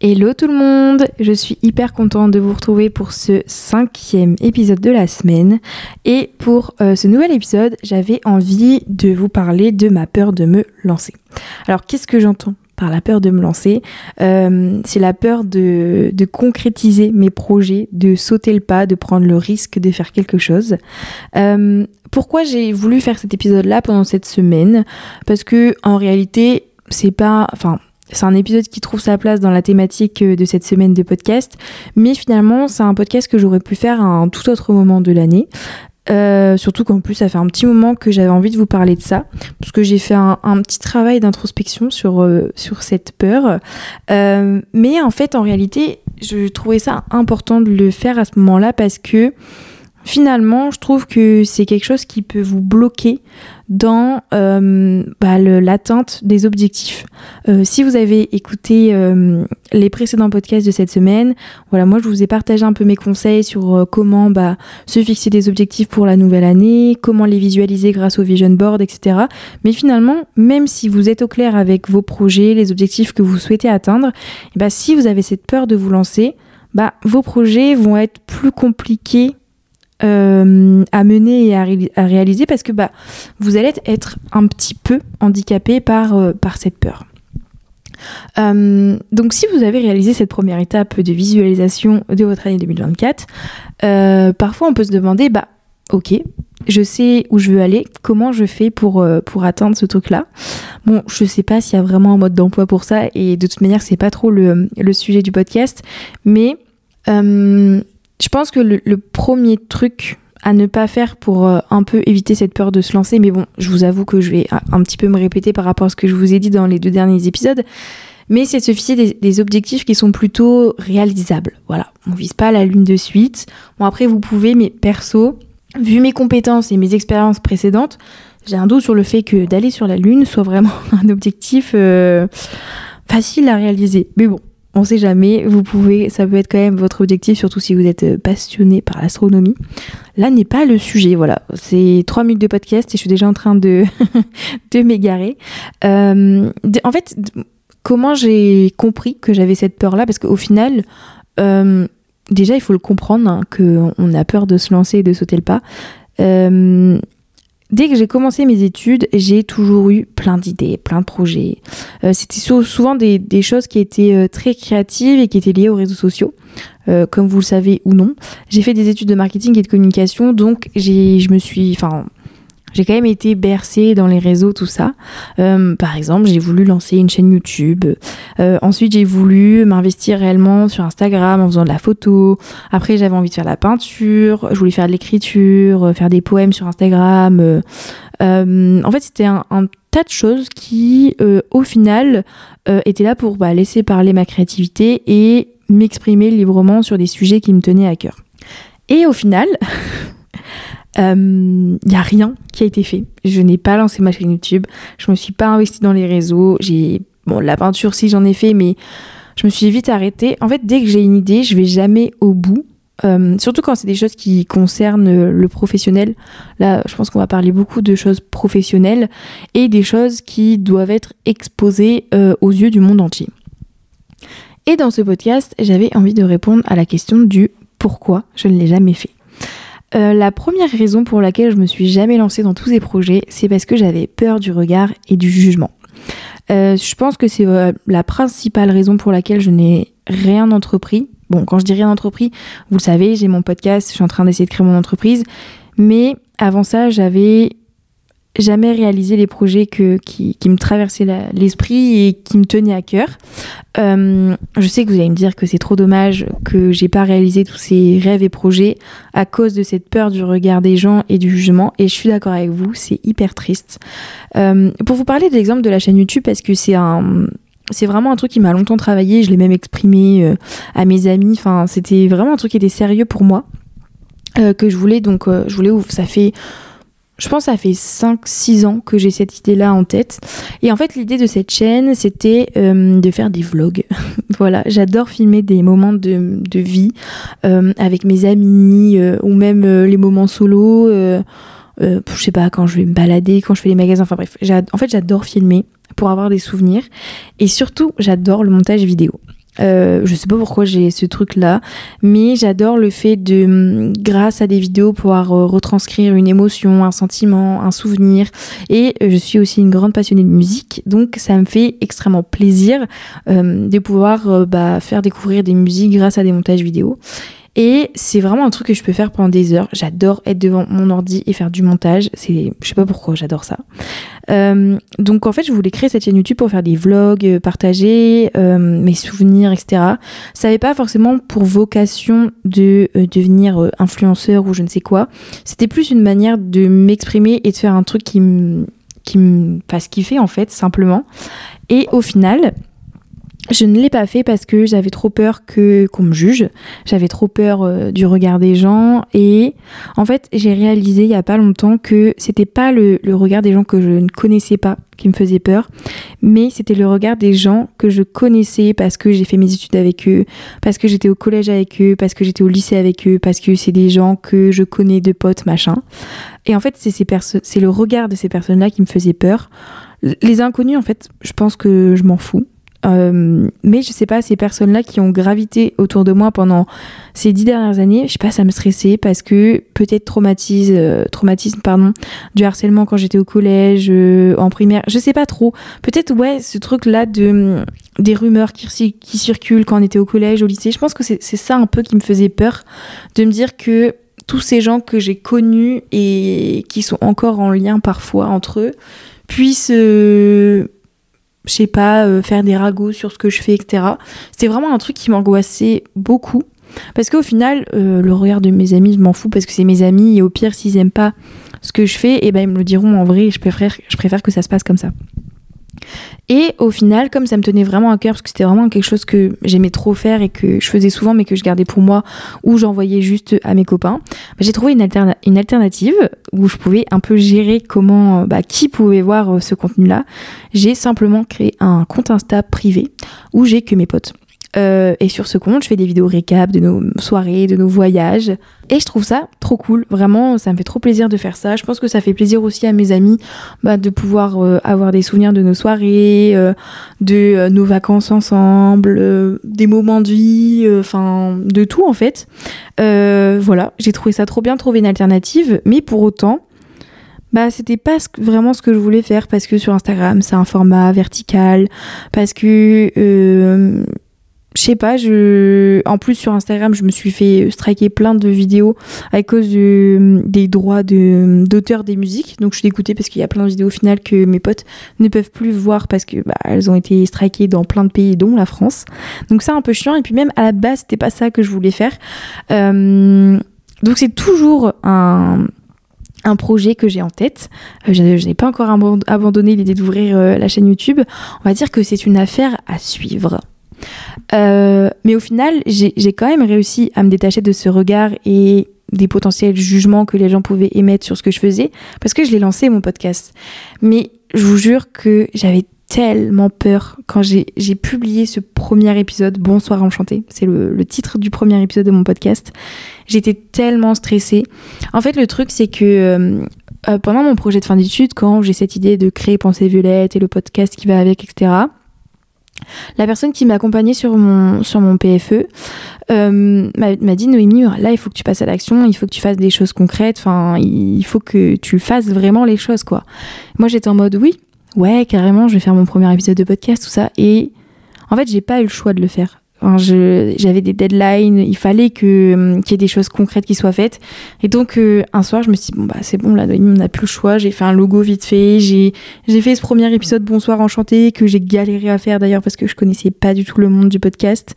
Hello tout le monde, je suis hyper contente de vous retrouver pour ce cinquième épisode de la semaine. Et pour euh, ce nouvel épisode, j'avais envie de vous parler de ma peur de me lancer. Alors qu'est-ce que j'entends par la peur de me lancer? Euh, C'est la peur de, concrétiser mes projets, de sauter le pas, de prendre le risque de faire quelque chose. Euh, pourquoi j'ai voulu faire cet épisode-là pendant cette semaine? Parce que en réalité, c'est pas, enfin, c'est un épisode qui trouve sa place dans la thématique euh, de cette semaine de podcast, mais finalement c'est un podcast que j'aurais pu faire à un tout autre moment de l'année. Euh, surtout qu'en plus ça fait un petit moment que j'avais envie de vous parler de ça, parce que j'ai fait un, petit travail d'introspection sur, euh, sur cette peur. mais en fait en réalité je trouvais ça important de le faire à ce moment-là parce que finalement, je trouve que c'est quelque chose qui peut vous bloquer dans euh, bah, l'atteinte des objectifs. Euh, si vous avez écouté euh, les précédents podcasts de cette semaine, voilà, moi je vous ai partagé un peu mes conseils sur comment bah, se fixer des objectifs pour la nouvelle année, comment les visualiser grâce au vision board, etc. Mais finalement, même si vous êtes au clair avec vos projets, les objectifs que vous souhaitez atteindre, bah, si vous avez cette peur de vous lancer, bah, vos projets vont être plus compliqués euh, à mener et à, réaliser parce que bah, vous allez être un petit peu handicapé par, euh, par cette peur. Euh, donc si vous avez réalisé cette première étape de visualisation de votre année 2024, parfois on peut se demander, bah ok, je sais où je veux aller, comment je fais pour, pour atteindre ce truc-là? Bon, je sais pas s'il y a vraiment un mode d'emploi pour ça, et de toute manière, c'est pas trop le, le, sujet du podcast, mais je pense que le, premier truc à ne pas faire pour euh, un peu éviter cette peur de se lancer, mais bon, je vous avoue que je vais un petit peu me répéter par rapport à ce que je vous ai dit dans les deux derniers épisodes, mais c'est se fixer des, objectifs qui sont plutôt réalisables. Voilà, on vise pas la lune de suite. Bon après vous pouvez, mais perso, vu mes compétences et mes expériences précédentes, j'ai un doute sur le fait que d'aller sur la lune soit vraiment un objectif euh, facile à réaliser. Mais bon, on sait jamais, vous pouvez, ça peut être quand même votre objectif, surtout si vous êtes euh, passionné par l'astronomie. Là n'est pas le sujet, voilà. C'est trois minutes de podcast et je suis déjà en train de, de m'égarer. Euh, en fait, comment j'ai compris que j'avais cette peur-là? Parce qu'au final, euh, déjà, il faut le comprendre, hein, qu'on a peur de se lancer et de sauter le pas. Dès que j'ai commencé mes études, j'ai toujours eu plein d'idées, plein de projets. Euh, c'était souvent des, choses qui étaient euh, très créatives et qui étaient liées aux réseaux sociaux, euh, comme vous le savez ou non. J'ai fait des études de marketing et de communication, donc je me suis, enfin, j'ai quand même été bercée dans les réseaux, tout ça. Euh, par exemple, j'ai voulu lancer une chaîne YouTube. Euh, ensuite, j'ai voulu m'investir réellement sur Instagram en faisant de la photo. Après, j'avais envie de faire de la peinture. Je voulais faire de l'écriture, euh, faire des poèmes sur Instagram. en fait, c'était un, tas de choses qui, au final, étaient là pour bah, laisser parler ma créativité et m'exprimer librement sur des sujets qui me tenaient à cœur. Et au final, il euh, n'y a rien qui a été fait. Je n'ai pas lancé ma chaîne YouTube. Je me suis pas investie dans les réseaux. J'ai bon la peinture si j'en ai fait, mais je me suis vite arrêtée. En fait, dès que j'ai une idée, je vais jamais au bout. Euh, surtout quand c'est des choses qui concernent le professionnel. Là, je pense qu'on va parler beaucoup de choses professionnelles et des choses qui doivent être exposées euh, aux yeux du monde entier. Et dans ce podcast, j'avais envie de répondre à la question du pourquoi je ne l'ai jamais fait. Euh, la première raison pour laquelle je me suis jamais lancée dans tous ces projets, c'est parce que j'avais peur du regard et du jugement. Euh, je pense que c'est euh, la principale raison pour laquelle je n'ai rien entrepris. Bon, quand je dis rien entrepris, vous le savez, j'ai mon podcast, je suis en train d'essayer de créer mon entreprise. Mais avant ça, j'avais jamais réalisé les projets que, qui, me traversaient l'esprit et qui me tenaient à cœur. Euh, je sais que vous allez me dire que c'est trop dommage que j'ai pas réalisé tous ces rêves et projets à cause de cette peur du regard des gens et du jugement. Et je suis d'accord avec vous, c'est hyper triste. Euh, pour vous parler de l'exemple de la chaîne YouTube, parce que c'est un c'est vraiment un truc qui m'a longtemps travaillé, je l'ai même exprimé euh, à mes amis, enfin c'était vraiment un truc qui était sérieux pour moi, que je voulais donc, je voulais, ça fait je pense que ça fait 5-6 ans que j'ai cette idée-là en tête. Et en fait, l'idée de cette chaîne, c'était euh, de faire des vlogs. voilà, j'adore filmer des moments de, de vie euh, avec mes amis euh, ou même les moments solo. je sais pas, quand je vais me balader, quand je fais les magasins, enfin bref. En fait, j'adore filmer pour avoir des souvenirs. Et surtout, j'adore le montage vidéo. Euh, je sais pas pourquoi j'ai ce truc là, mais j'adore le fait de, hum, grâce à des vidéos, pouvoir euh, retranscrire une émotion, un sentiment, un souvenir. Et je suis aussi une grande passionnée de musique, donc ça me fait extrêmement plaisir de pouvoir bah, faire découvrir des musiques grâce à des montages vidéo. Et c'est vraiment un truc que je peux faire pendant des heures. J'adore être devant mon ordi et faire du montage. C'est, je sais pas pourquoi, j'adore ça. Euh, donc en fait, je voulais créer cette chaîne YouTube pour faire des vlogs, euh, partager euh, mes souvenirs, etc. Ça n'avait pas forcément pour vocation de devenir influenceur ou je ne sais quoi. C'était plus une manière de m'exprimer et de faire un truc qui me qui me fasse kiffer en fait simplement. Et au final, je ne l'ai pas fait parce que j'avais trop peur que qu'on me juge, j'avais trop peur euh, du regard des gens et en fait j'ai réalisé il y a pas longtemps que c'était pas le, le, regard des gens que je ne connaissais pas qui me faisait peur, mais c'était le regard des gens que je connaissais parce que j'ai fait mes études avec eux, parce que j'étais au collège avec eux, parce que j'étais au lycée avec eux, parce que c'est des gens que je connais de potes machin. Et en fait c'est ces c'est le regard de ces personnes là qui me faisait peur. Les inconnus en fait je pense que je m'en fous euh, mais je sais pas, ces personnes-là qui ont gravité autour de moi pendant ces dix dernières années, je sais pas, ça me stressait parce que peut-être traumatise, euh, traumatisme, pardon, du harcèlement quand j'étais au collège, euh, en primaire, je sais pas trop. Peut-être, ouais, ce truc-là de des rumeurs qui, qui circulent quand on était au collège, au lycée, je pense que c'est ça un peu qui me faisait peur, de me dire que tous ces gens que j'ai connus et qui sont encore en lien parfois entre eux puissent je sais pas, euh, faire des ragots sur ce que je fais, etc. C'était vraiment un truc qui m'angoissait beaucoup. Parce qu'au final, euh, le regard de mes amis, je m'en fous parce que c'est mes amis et au pire, s'ils aiment pas ce que je fais, et eh ben ils me le diront en vrai. Je préfère, je préfère que ça se passe comme ça. Et au final, comme ça me tenait vraiment à cœur, parce que c'était vraiment quelque chose que j'aimais trop faire et que je faisais souvent, mais que je gardais pour moi, ou j'envoyais juste à mes copains, bah, j'ai trouvé une, alternative où je pouvais un peu gérer comment, bah, qui pouvait voir euh, ce contenu-là. J'ai simplement créé un compte Insta privé où j'ai que mes potes. Euh, et sur ce compte, je fais des vidéos récap de nos soirées, de nos voyages. Et je trouve ça trop cool. Vraiment, ça me fait trop plaisir de faire ça. Je pense que ça fait plaisir aussi à mes amis bah, de pouvoir euh, avoir des souvenirs de nos soirées, euh, de nos vacances ensemble, des moments de vie, enfin de tout en fait. voilà, j'ai trouvé ça trop bien de trouver une alternative. Mais pour autant, bah c'était pas vraiment ce que je voulais faire parce que sur Instagram c'est un format vertical parce que je sais pas, je... en plus sur Instagram, je me suis fait striker plein de vidéos à cause des droits d'auteur des musiques. Donc je suis dégoûtée parce qu'il y a plein de vidéos au final que mes potes ne peuvent plus voir parce que bah, elles ont été strikées dans plein de pays, dont la France. Donc c'est un peu chiant. Et puis même à la base, c'était pas ça que je voulais faire. Euh, donc c'est toujours un, un projet que j'ai en tête. Euh, je, n'ai pas encore abandonné l'idée d'ouvrir euh, la chaîne YouTube. On va dire que c'est une affaire à suivre. Euh, mais au final, j'ai quand même réussi à me détacher de ce regard et des potentiels jugements que les gens pouvaient émettre sur ce que je faisais, parce que je l'ai lancé mon podcast. Mais je vous jure que j'avais tellement peur quand j'ai publié ce premier épisode, Bonsoir Enchanté, c'est le, titre du premier épisode de mon podcast. J'étais tellement stressée. En fait, le truc, c'est que euh, euh, pendant mon projet de fin d'études, quand j'ai cette idée de créer Pensée Violette et le podcast qui va avec, etc., la personne qui m'accompagnait sur mon, sur mon PFE euh, m'a dit Noémie, là il faut que tu passes à l'action, il faut que tu fasses des choses concrètes, enfin il faut que tu fasses vraiment les choses quoi. Moi j'étais en mode oui, ouais carrément je vais faire mon premier épisode de podcast, tout ça. Et en fait j'ai pas eu le choix de le faire j'avais des deadlines, il fallait que hum, qu'il y ait des choses concrètes qui soient faites. Et donc euh, un soir, je me suis dit bon bah c'est bon là, on n'a plus le choix. J'ai fait un logo vite fait. J'ai j'ai fait ce premier épisode Bonsoir enchanté que j'ai galéré à faire d'ailleurs parce que je connaissais pas du tout le monde du podcast.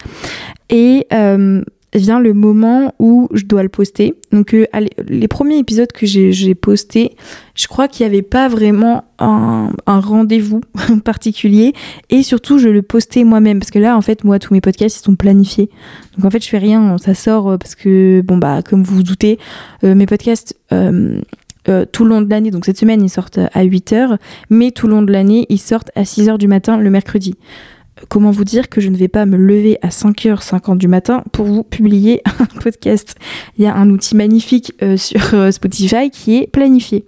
Et euh, vient le moment où je dois le poster. Donc euh, les premiers épisodes que j'ai postés, je crois qu'il n'y avait pas vraiment un, rendez-vous particulier et surtout je le postais moi-même parce que là en fait moi tous mes podcasts ils sont planifiés. Donc en fait je fais rien, ça sort euh, parce que bon bah comme vous vous doutez, euh, mes podcasts tout le long de l'année, donc cette semaine ils sortent à 8h, mais tout le long de l'année ils sortent à 6h du matin le mercredi comment vous dire que je ne vais pas me lever à 5h50 du matin pour vous publier un podcast. Il y a un outil magnifique euh, sur euh, Spotify qui est planifié.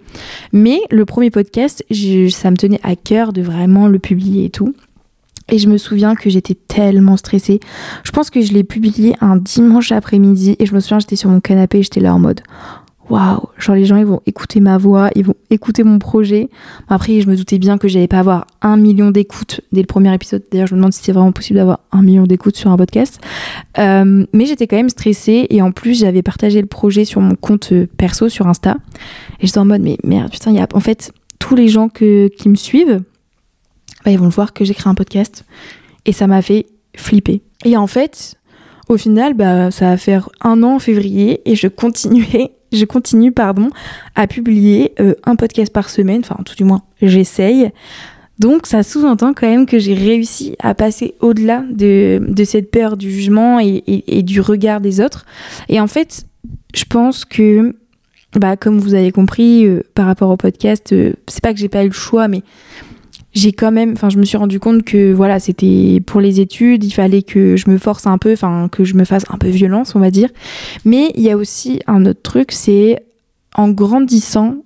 Mais le premier podcast, ça me tenait à cœur de vraiment le publier et tout. Et je me souviens que j'étais tellement stressée. Je pense que je l'ai publié un dimanche après-midi et je me souviens j'étais sur mon canapé et j'étais là en mode waouh, genre les gens ils vont écouter ma voix, ils vont écouter mon projet. Après, je me doutais bien que j'allais pas avoir un million d'écoutes dès le premier épisode. D'ailleurs, je me demande si c'est vraiment possible d'avoir un million d'écoutes sur un podcast. Euh, mais j'étais quand même stressée et en plus, j'avais partagé le projet sur mon compte euh, perso sur Insta. Et j'étais en mode, mais merde, putain, il y a en fait tous les gens que, qui me suivent, bah, ils vont voir que j'ai créé un podcast. Et ça m'a fait flipper. Et en fait, au final, bah, ça va faire un an en février et je continuais je continue pardon, à publier euh, un podcast par semaine, enfin tout du moins j'essaye. Donc ça sous-entend quand même que j'ai réussi à passer au-delà de, cette peur du jugement et, du regard des autres. Et en fait, je pense que, bah, comme vous avez compris euh, par rapport au podcast, euh, c'est pas que j'ai pas eu le choix, mais j'ai quand même, enfin, je me suis rendu compte que voilà, c'était pour les études, il fallait que je me force un peu, enfin, que je me fasse un peu violence, on va dire. Mais il y a aussi un autre truc, c'est en grandissant,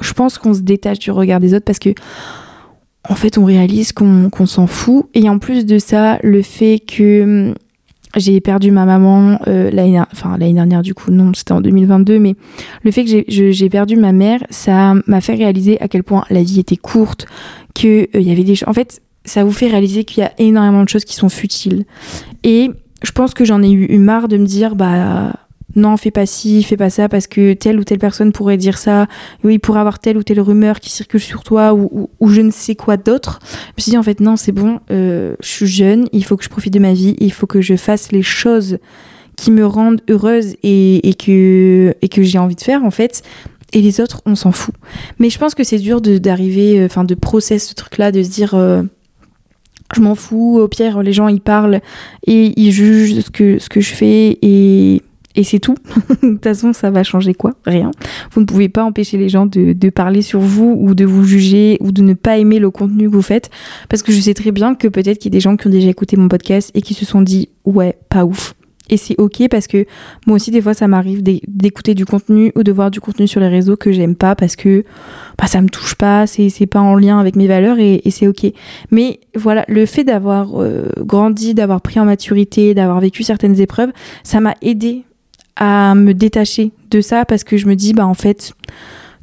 je pense qu'on se détache du regard des autres parce que, en fait, on réalise qu'on s'en fout. Et en plus de ça, le fait que hum, j'ai perdu ma maman euh, l'année enfin, dernière, du coup, non, c'était en 2022, mais le fait que j'ai perdu ma mère, ça m'a fait réaliser à quel point la vie était courte, qu'il euh, y avait des. En fait, ça vous fait réaliser qu'il y a énormément de choses qui sont futiles. Et je pense que j'en ai eu, marre de me dire, bah non, fais pas ci, fais pas ça, parce que telle ou telle personne pourrait dire ça, oui, il pourrait avoir telle ou telle rumeur qui circule sur toi, ou, je ne sais quoi d'autre. Je me suis dit, en fait, non, c'est bon, euh, je suis jeune, il faut que je profite de ma vie, il faut que je fasse les choses qui me rendent heureuse et, que, et que j'ai envie de faire, en fait et les autres, on s'en fout. Mais je pense que c'est dur d'arriver, euh, enfin de, process ce truc-là, de se dire euh, je m'en fous, au pire les gens ils parlent et ils jugent ce que, je fais et, et c'est tout. de toute façon, ça va changer quoi? Rien. Vous ne pouvez pas empêcher les gens de, de, parler sur vous ou de vous juger ou de ne pas aimer le contenu que vous faites parce que je sais très bien que peut-être qu'il y a des gens qui ont déjà écouté mon podcast et qui se sont dit ouais, pas ouf et c'est ok parce que moi aussi des fois ça m'arrive d'écouter du contenu ou de voir du contenu sur les réseaux que j'aime pas parce que bah, ça me touche pas, c'est pas en lien avec mes valeurs et, c'est ok. Mais voilà, le fait d'avoir euh, grandi, d'avoir pris en maturité, d'avoir vécu certaines épreuves, ça m'a aidé à me détacher de ça parce que je me dis bah en fait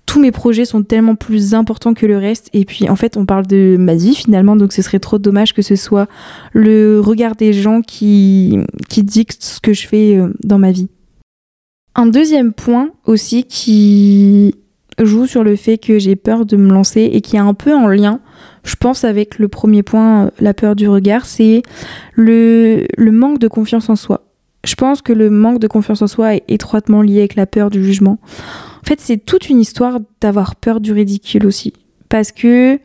tous mes projets sont tellement plus importants que le reste. Et puis en fait, on parle de ma vie finalement, donc ce serait trop dommage que ce soit le regard des gens qui, qui dictent ce que je fais euh, dans ma vie. Un deuxième point aussi qui joue sur le fait que j'ai peur de me lancer et qui est un peu en lien, je pense, avec le premier point, euh, la peur du regard, c'est le manque de confiance en soi. Je pense que le manque de confiance en soi est étroitement lié avec la peur du jugement. En fait, c'est toute une histoire d'avoir peur du ridicule aussi. Parce que.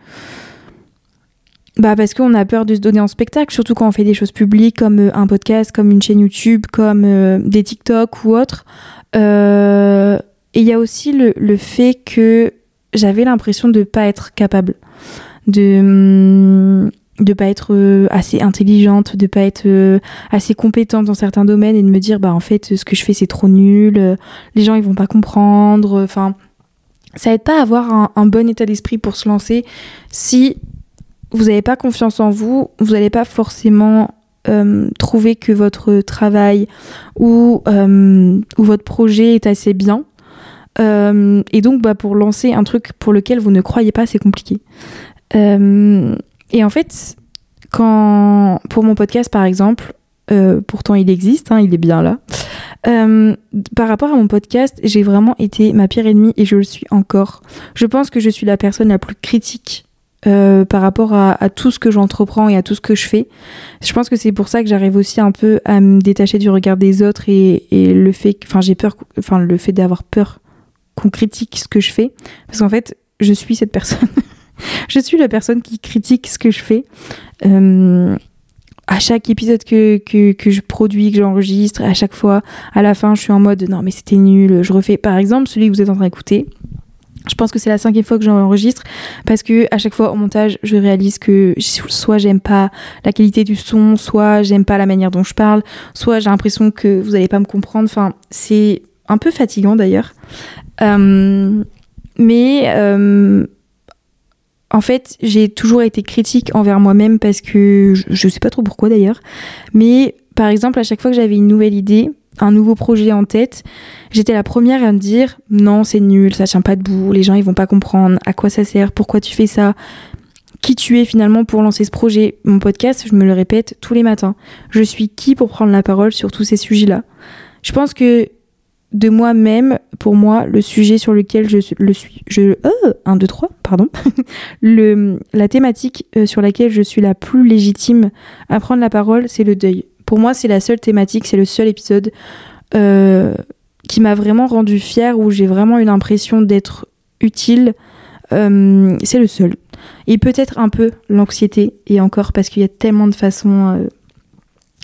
Bah parce qu'on a peur de se donner en spectacle, surtout quand on fait des choses publiques comme euh, un podcast, comme une chaîne YouTube, comme euh, des TikTok ou autre. Euh, et il y a aussi le, le fait que j'avais l'impression de ne pas être capable. De, hum, de pas être euh, assez intelligente, de pas être euh, assez compétente dans certains domaines et de me dire bah en fait ce que je fais c'est trop nul, euh, les gens ils vont pas comprendre, enfin ça aide pas à avoir un, bon état d'esprit pour se lancer si vous n'avez pas confiance en vous, vous n'allez pas forcément trouver que votre travail ou, ou votre projet est assez bien. et donc bah, pour lancer un truc pour lequel vous ne croyez pas, c'est compliqué. Et en fait, quand pour mon podcast par exemple, euh, pourtant il existe, hein, il est bien là. Euh, par rapport à mon podcast, j'ai vraiment été ma pire ennemie et je le suis encore. Je pense que je suis la personne la plus critique euh, par rapport à, tout ce que j'entreprends et à tout ce que je fais. Je pense que c'est pour ça que j'arrive aussi un peu à me détacher du regard des autres et, et le fait, enfin j'ai peur, enfin le fait d'avoir peur qu'on critique ce que je fais, parce qu'en fait je suis cette personne. je suis la personne qui critique ce que je fais. Euh, à chaque épisode que, que, je produis, que j'enregistre, à chaque fois, à la fin, je suis en mode non, mais c'était nul. Je refais, par exemple, celui que vous êtes en train d'écouter. Je pense que c'est la cinquième fois que j'enregistre parce que à chaque fois au montage, je réalise que soit j'aime pas la qualité du son, soit j'aime pas la manière dont je parle, soit j'ai l'impression que vous allez pas me comprendre. Enfin, c'est un peu fatigant d'ailleurs. Euh, mais euh, en fait, j'ai toujours été critique envers moi-même parce que je, je sais pas trop pourquoi d'ailleurs, mais par exemple, à chaque fois que j'avais une nouvelle idée, un nouveau projet en tête, j'étais la première à me dire non, c'est nul, ça tient pas debout, les gens ils vont pas comprendre. À quoi ça sert, pourquoi tu fais ça, qui tu es finalement pour lancer ce projet? Mon podcast, je me le répète tous les matins. Je suis qui pour prendre la parole sur tous ces sujets-là? Je pense que de moi-même, pour moi, le sujet sur lequel je le suis, je, euh, 1, 2, 3, pardon, la thématique euh, sur laquelle je suis la plus légitime à prendre la parole, c'est le deuil. Pour moi, c'est la seule thématique, c'est le seul épisode euh, qui m'a vraiment rendu fière, où j'ai vraiment eu l'impression d'être utile. Euh, c'est le seul. Et peut-être un peu l'anxiété, et encore parce qu'il y a tellement de façons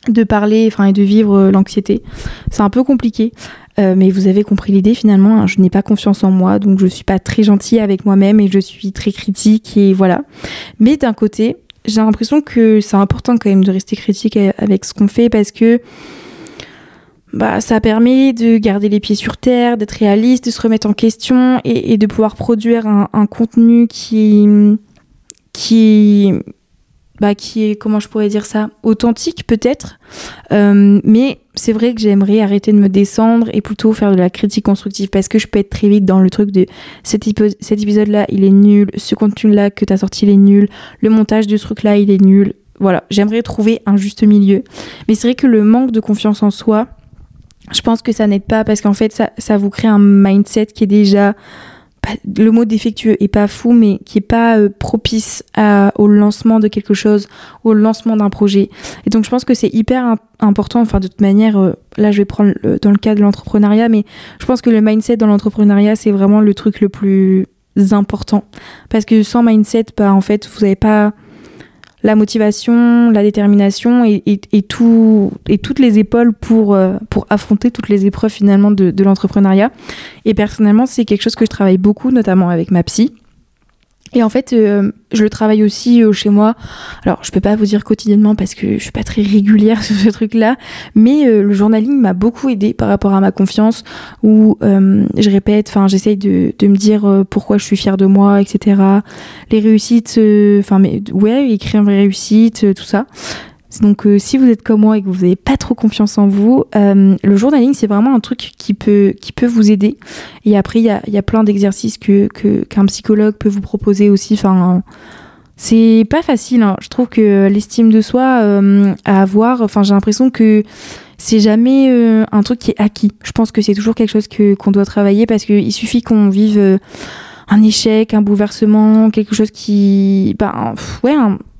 de parler et de vivre l'anxiété. C'est un peu compliqué. Mais vous avez compris l'idée finalement, hein, je n'ai pas confiance en moi, donc je suis pas très gentille avec moi-même et je suis très critique et voilà. Mais d'un côté, j'ai l'impression que c'est important quand même de rester critique avec ce qu'on fait parce que bah, ça permet de garder les pieds sur terre, d'être réaliste, de se remettre en question et, de pouvoir produire un, un, contenu qui, qui, bah, qui est, comment je pourrais dire ça, authentique peut-être. Euh, mais c'est vrai que j'aimerais arrêter de me descendre et plutôt faire de la critique constructive parce que je peux être très vite dans le truc de cet, épisode-là, il est nul, ce contenu-là que tu as sorti, il est nul, le montage de ce truc-là, il est nul. Voilà, j'aimerais trouver un juste milieu. Mais c'est vrai que le manque de confiance en soi, je pense que ça n'aide pas parce qu'en fait, ça, ça vous crée un mindset qui est déjà le mot défectueux est pas fou, mais qui est pas euh, propice au lancement de quelque chose, au lancement d'un projet. Et donc je pense que c'est hyper important. Enfin, de toute manière, euh, là je vais prendre dans le cas de l'entrepreneuriat, mais je pense que le mindset dans l'entrepreneuriat c'est vraiment le truc le plus important parce que sans mindset, bah en fait vous n'avez pas la motivation, la détermination et, tout, et toutes les épaules pour, euh, pour affronter toutes les épreuves finalement de, de l'entrepreneuriat. Et personnellement, c'est quelque chose que je travaille beaucoup, notamment avec ma psy. Et en fait, euh, je le travaille aussi euh, chez moi. Alors, je peux pas vous dire quotidiennement parce que je suis pas très régulière sur ce truc-là, mais euh, le journaling m'a beaucoup aidé par rapport à ma confiance, où je répète, enfin, j'essaye de, de, me dire pourquoi je suis fière de moi, etc. Les réussites, enfin, mais ouais, écrire mes réussites, tout ça. Donc euh, si vous êtes comme moi et que vous n'avez pas trop confiance en vous, euh, le journaling c'est vraiment un truc qui peut, qui peut vous aider. Et après il y a, y a, plein d'exercices que, qu'un psychologue peut vous proposer aussi. Enfin, c'est pas facile. Hein. Je trouve que l'estime de soi euh, à avoir, enfin j'ai l'impression que c'est jamais un truc qui est acquis. Je pense que c'est toujours quelque chose que, qu'on doit travailler parce qu'il suffit qu'on vive un échec, un bouleversement, quelque chose qui, ben, ouais,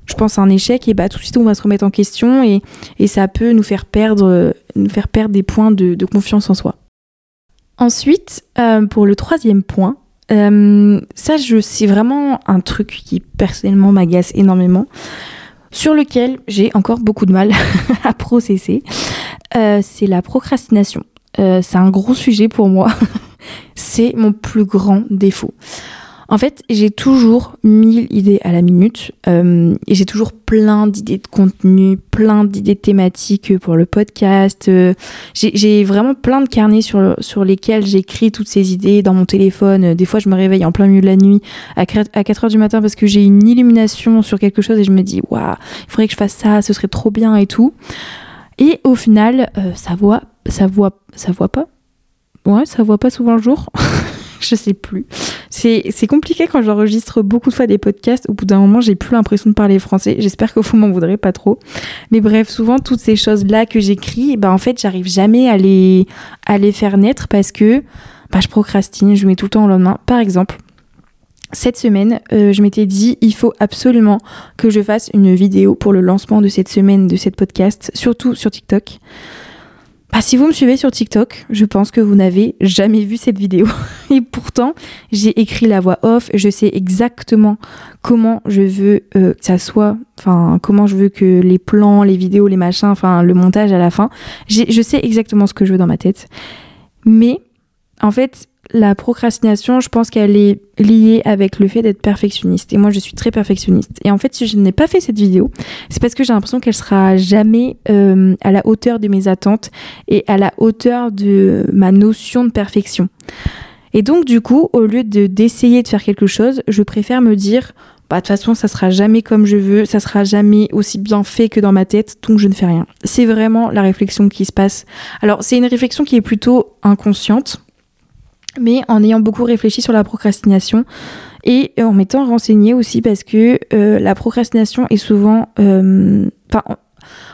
je pense, à un échec, et bah tout de suite on va se remettre en question et, et ça peut nous faire perdre, nous faire perdre des points de, confiance en soi. Ensuite, euh, pour le troisième point, euh, ça je c'est vraiment un truc qui personnellement m'agace énormément, sur lequel j'ai encore beaucoup de mal à processer. Euh, c'est la procrastination. c'est un gros sujet pour moi. c'est mon plus grand défaut. En fait, j'ai toujours mille idées à la minute euh, et j'ai toujours plein d'idées de contenu, plein d'idées thématiques pour le podcast. Euh, j'ai vraiment plein de carnets sur, sur lesquels j'écris toutes ces idées dans mon téléphone. Des fois, je me réveille en plein milieu de la nuit à 4 heures du matin parce que j'ai une illumination sur quelque chose et je me dis, waouh, il faudrait que je fasse ça, ce serait trop bien et tout. Et au final, euh, ça voit, ça voit, ça voit pas. Ouais, ça voit pas souvent le jour. je sais plus. C'est compliqué quand j'enregistre beaucoup de fois des podcasts. Au bout d'un moment, j'ai plus l'impression de parler français. J'espère que vous m'en voudrez pas trop. Mais bref, souvent, toutes ces choses-là que j'écris, bah, en fait, j'arrive jamais à les, faire naître parce que bah, je procrastine, je mets tout le temps au lendemain. Par exemple, cette semaine, euh, je m'étais dit, il faut absolument que je fasse une vidéo pour le lancement de cette semaine de cette podcast, surtout sur TikTok. Bah, si vous me suivez sur TikTok, je pense que vous n'avez jamais vu cette vidéo. Et pourtant, j'ai écrit la voix off, je sais exactement comment je veux euh, que ça soit, enfin, comment je veux que les plans, les vidéos, les machins, enfin, le montage à la fin, je sais exactement ce que je veux dans ma tête. Mais, en fait, la procrastination, je pense qu'elle est liée avec le fait d'être perfectionniste. Et moi, je suis très perfectionniste. Et en fait, si je n'ai pas fait cette vidéo, c'est parce que j'ai l'impression qu'elle sera jamais euh, à la hauteur de mes attentes et à la hauteur de ma notion de perfection. Et donc, du coup, au lieu de d'essayer de faire quelque chose, je préfère me dire bah de toute façon ça sera jamais comme je veux, ça sera jamais aussi bien fait que dans ma tête, donc je ne fais rien. C'est vraiment la réflexion qui se passe. Alors c'est une réflexion qui est plutôt inconsciente, mais en ayant beaucoup réfléchi sur la procrastination et en m'étant renseignée aussi parce que euh, la procrastination est souvent, euh,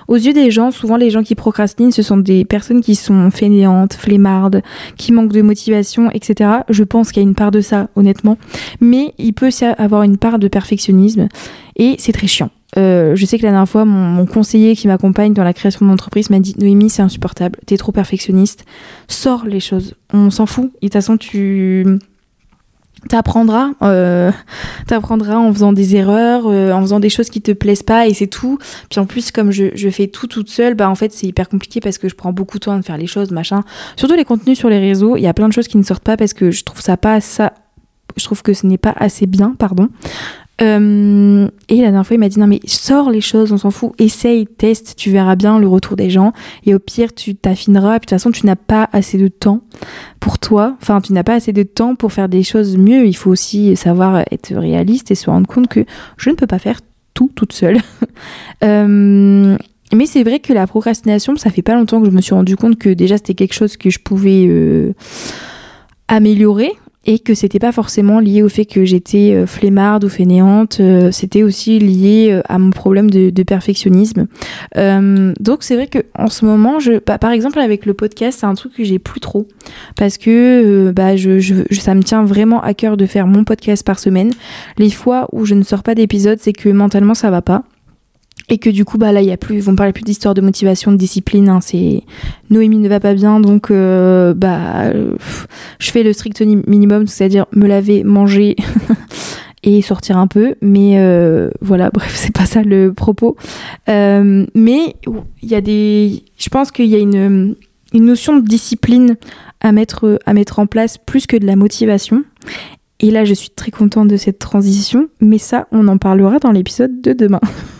aux yeux des gens, souvent les gens qui procrastinent, ce sont des personnes qui sont fainéantes, flemmardes, qui manquent de motivation, etc. Je pense qu'il y a une part de ça, honnêtement. Mais il peut aussi avoir une part de perfectionnisme et c'est très chiant. Euh, je sais que la dernière fois, mon, conseiller qui m'accompagne dans la création de mon entreprise m'a dit Noémie, c'est insupportable, t'es trop perfectionniste, sors les choses, on s'en fout. Et de toute façon, tu t'apprendras euh, t'apprendras en faisant des erreurs euh, en faisant des choses qui te plaisent pas et c'est tout. Puis en plus comme je, je, fais tout toute seule bah en fait c'est hyper compliqué parce que je prends beaucoup de temps de faire les choses machin. Surtout les contenus sur les réseaux. Il y a plein de choses qui ne sortent pas parce que je trouve ça pas ça je trouve que ce n'est pas assez bien pardon euh, et la dernière fois, il m'a dit non mais sors les choses, on s'en fout, essaye, teste, tu verras bien le retour des gens. Et au pire, tu t'affineras. Et puis de toute façon, tu n'as pas assez de temps pour toi. Enfin, tu n'as pas assez de temps pour faire des choses mieux. Il faut aussi savoir être réaliste et se rendre compte que je ne peux pas faire tout toute seule. euh, mais c'est vrai que la procrastination, ça fait pas longtemps que je me suis rendu compte que déjà c'était quelque chose que je pouvais euh, améliorer et que c'était pas forcément lié au fait que j'étais euh, flemmarde ou fainéante, euh, c'était aussi lié euh, à mon problème de, perfectionnisme. donc c'est vrai que en ce moment, je, bah, par exemple avec le podcast, c'est un truc que j'ai plus trop parce que bah, je, je, ça me tient vraiment à cœur de faire mon podcast par semaine. Les fois où je ne sors pas d'épisode, c'est que mentalement ça va pas et que du coup bah là il y a plus ils vont parler plus d'histoire de motivation de discipline hein, c'est Noémie ne va pas bien donc euh, bah je fais le strict minimum c'est-à-dire me laver manger et sortir un peu mais euh, voilà bref c'est pas ça le propos. Euh, mais il y a des je pense qu'il y a une une notion de discipline à mettre à mettre en place plus que de la motivation. Et là je suis très contente de cette transition mais ça on en parlera dans l'épisode de demain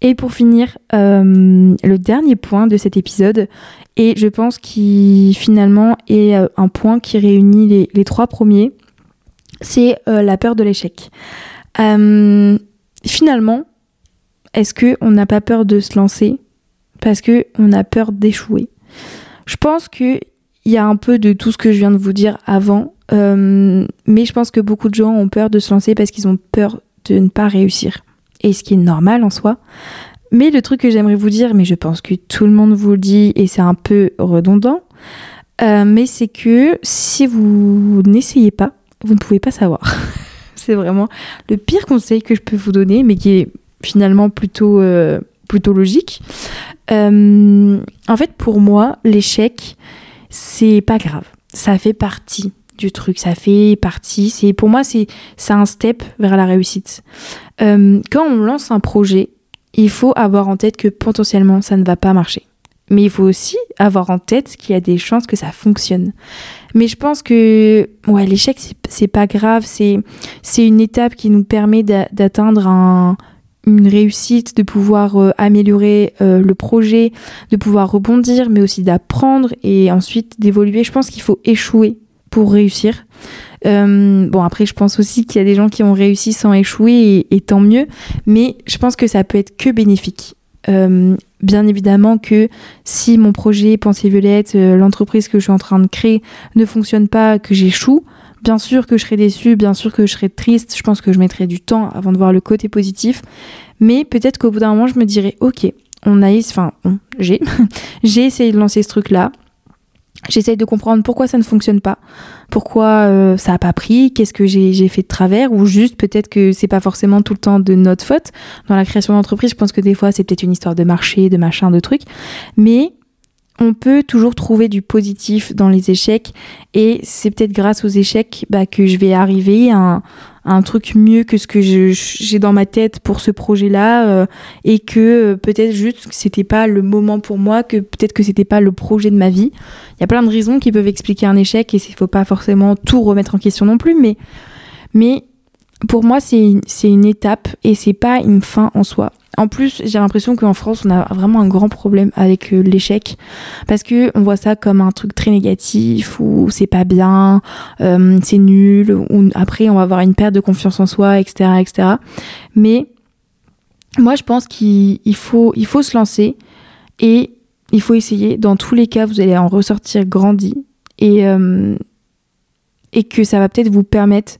Et pour finir, euh, le dernier point de cet épisode, et je pense qu'il finalement est euh, un point qui réunit les, trois premiers, c'est euh, la peur de l'échec. finalement, est-ce qu'on n'a pas peur de se lancer parce qu'on a peur d'échouer? Je pense qu'il y a un peu de tout ce que je viens de vous dire avant, mais je pense que beaucoup de gens ont peur de se lancer parce qu'ils ont peur de ne pas réussir et ce qui est normal en soi. Mais le truc que j'aimerais vous dire, mais je pense que tout le monde vous le dit et c'est un peu redondant, euh, mais c'est que si vous n'essayez pas, vous ne pouvez pas savoir. c'est vraiment le pire conseil que je peux vous donner, mais qui est finalement plutôt, euh, plutôt logique. Euh, en fait, pour moi, l'échec, c'est pas grave. Ça fait partie du truc, ça fait partie. C'est pour moi, c'est un step vers la réussite. Euh, quand on lance un projet, il faut avoir en tête que potentiellement ça ne va pas marcher. Mais il faut aussi avoir en tête qu'il y a des chances que ça fonctionne. Mais je pense que ouais, l'échec, c'est pas grave. C'est une étape qui nous permet d'atteindre un, une réussite, de pouvoir euh, améliorer euh, le projet, de pouvoir rebondir, mais aussi d'apprendre et ensuite d'évoluer. Je pense qu'il faut échouer pour réussir. Euh, bon, après, je pense aussi qu'il y a des gens qui ont réussi sans échouer et, tant mieux, mais je pense que ça peut être que bénéfique. Euh, bien évidemment que si mon projet Pensée Violette, euh, l'entreprise que je suis en train de créer ne fonctionne pas, que j'échoue, bien sûr que je serai déçue, bien sûr que je serai triste, je pense que je mettrai du temps avant de voir le côté positif, mais peut-être qu'au bout d'un moment, je me dirai, ok, on a, enfin, j'ai, j'ai essayé de lancer ce truc-là, J'essaye de comprendre pourquoi ça ne fonctionne pas, pourquoi euh, ça a pas pris, qu'est-ce que j'ai fait de travers, ou juste peut-être que c'est pas forcément tout le temps de notre faute. Dans la création d'entreprise, je pense que des fois c'est peut-être une histoire de marché, de machin, de trucs. Mais on peut toujours trouver du positif dans les échecs et c'est peut-être grâce aux échecs bah, que je vais arriver à un, truc mieux que ce que j'ai dans ma tête pour ce projet-là euh, et que euh, peut-être juste que c'était pas le moment pour moi, que peut-être que c'était pas le projet de ma vie. Il y a plein de raisons qui peuvent expliquer un échec et il faut pas forcément tout remettre en question non plus, mais, mais pour moi, c'est une étape et c'est pas une fin en soi. En plus, j'ai l'impression qu'en France, on a vraiment un grand problème avec euh, l'échec parce que on voit ça comme un truc très négatif ou c'est pas bien, euh, c'est nul, ou après on va avoir une perte de confiance en soi, etc., etc. Mais moi, je pense qu'il faut, il faut se lancer et il faut essayer. Dans tous les cas, vous allez en ressortir grandi et euh, et que ça va peut-être vous permettre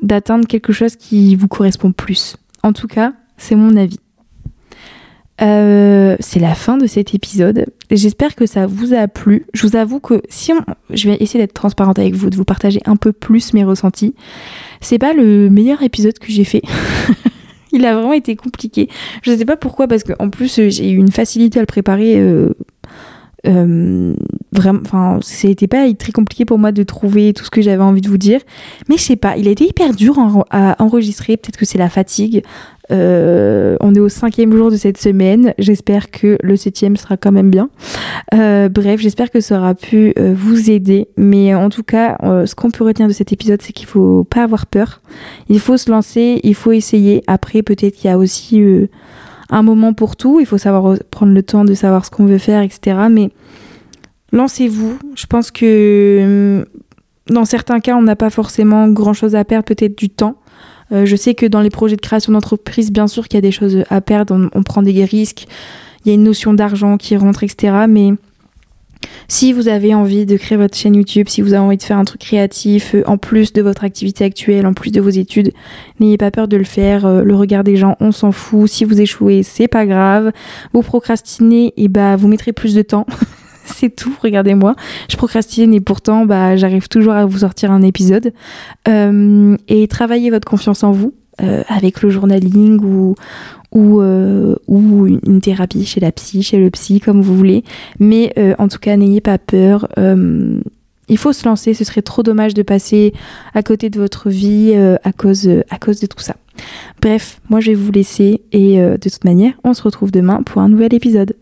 d'atteindre quelque chose qui vous correspond plus. En tout cas, c'est mon avis. Euh, c'est la fin de cet épisode. J'espère que ça vous a plu. Je vous avoue que si on, je vais essayer d'être transparente avec vous, de vous partager un peu plus mes ressentis. C'est pas le meilleur épisode que j'ai fait. Il a vraiment été compliqué. Je sais pas pourquoi, parce qu'en plus j'ai eu une facilité à le préparer. Euh, euh, vraiment, enfin, c'était pas très compliqué pour moi de trouver tout ce que j'avais envie de vous dire. Mais je sais pas, il a été hyper dur à enregistrer. Peut-être que c'est la fatigue. Euh, on est au cinquième jour de cette semaine. J'espère que le septième sera quand même bien. Euh, bref, j'espère que ça aura pu euh, vous aider. Mais en tout cas, ce qu'on peut retenir de cet épisode, c'est qu'il faut pas avoir peur. Il faut se lancer, il faut essayer. Après, peut-être qu'il y a aussi un moment pour tout. Il faut savoir prendre le temps de savoir ce qu'on veut faire, etc. Mais lancez-vous. Je pense que dans certains cas, on n'a pas forcément grand-chose à perdre, peut-être du temps. Euh, je sais que dans les projets de création d'entreprise, bien sûr qu'il y a des choses à perdre, on, prend des risques, il y a une notion d'argent qui rentre, etc. Mais si vous avez envie de créer votre chaîne YouTube, si vous avez envie de faire un truc créatif euh, en plus de votre activité actuelle, en plus de vos études, n'ayez pas peur de le faire. Euh, le regard des gens, on s'en fout. Si vous échouez, c'est pas grave. Vous procrastinez, et bah vous mettrez plus de temps. c'est tout, regardez-moi. Je procrastine et pourtant, bah, j'arrive toujours à vous sortir un épisode. Euh, et travaillez votre confiance en vous euh, avec le journaling ou, ou, euh, ou une thérapie chez la psy, chez le psy, comme vous voulez. Mais en tout cas, n'ayez pas peur. il faut se lancer, ce serait trop dommage de passer à côté de votre vie à, cause, à cause de tout ça. Bref, moi je vais vous laisser et de toute manière, on se retrouve demain pour un nouvel épisode.